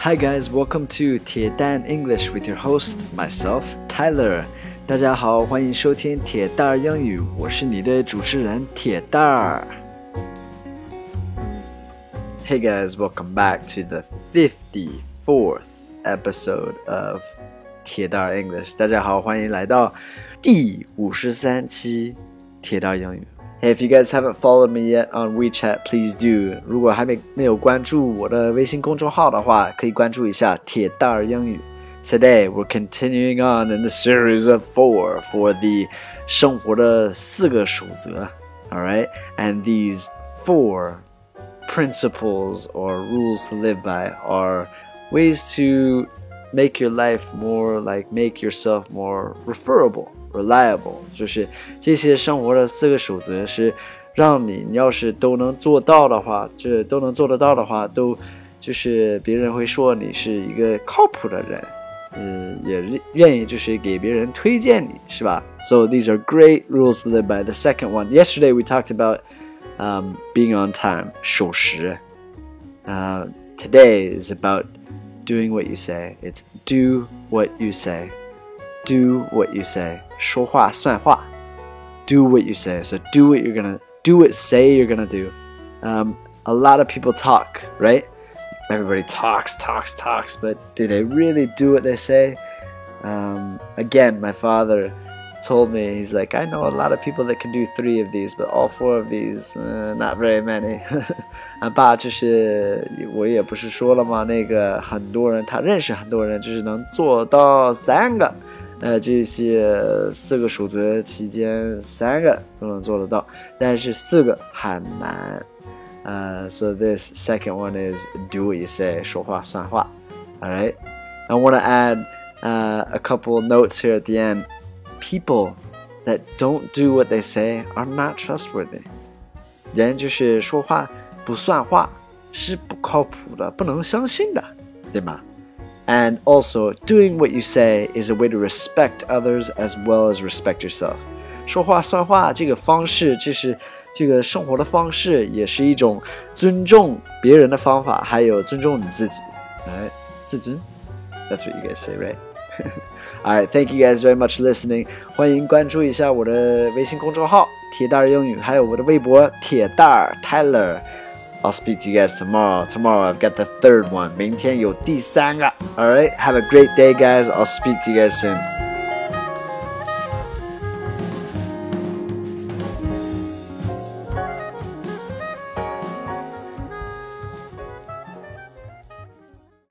Hi guys, welcome to 铁蛋 English with your host myself Tyler. 大家好，欢迎收听铁蛋儿英语，我是你的主持人铁蛋儿。Hey guys, welcome back to the 54th episode of 铁蛋儿 English. 大家好，欢迎来到第五十三期铁蛋儿英语。 Hey, if you guys haven't followed me yet on WeChat, please do. 如果还没没有关注我的微信公众号的话，可以关注一下铁蛋儿英语。Today we're continuing on in the series of four for the 生活的四个守则。All right, and these four principles or rules to live by are ways to make your life more like make yourself more referable reliable，就是这些生活的四个守则是让你，你要是都能做到的话，这都能做得到的话，都就是别人会说你是一个靠谱的人，嗯，也愿意就是给别人推荐你，是吧？So these are great rules to live by. The second one, yesterday we talked about um, being on time, 守时. Uh, today is about doing what you say. It's do what you say do what you say. 说话算话. Do what you say. So do what you're gonna do what say you're gonna do. Um, a lot of people talk, right? Everybody talks, talks, talks, but do they really do what they say? Um, again, my father told me he's like i know a lot of people that can do three of these but all four of these uh, not very many 俺爸就是我也不是说了吗那个很多人他认识很多人就是能做到三个呃，这些四个守则期间，三个都能做得到，但是四个很难。呃，so this second one is do you say 说话算话。All right, I want to add a couple notes here at the end People that don't do what they say are not trustworthy. 人就是说话不算话，是不靠谱的，不能相信的，对吗？and also, doing what you say is a way to respect others as well as respect yourself. 说话算话这个方式，这是这个生活的方式，也是一种尊重别人的方法，还有尊重你自己。哎，自尊，That's what you guys say, right? Alright, thank you guys very much listening. 欢迎关注一下我的微信公众号“铁蛋儿英语”，还有我的微博“铁蛋儿 Tyler”。I'll speak to you guys tomorrow. Tomorrow I've got the third one. 明天有第三个. All right. Have a great day, guys. I'll speak to you guys soon.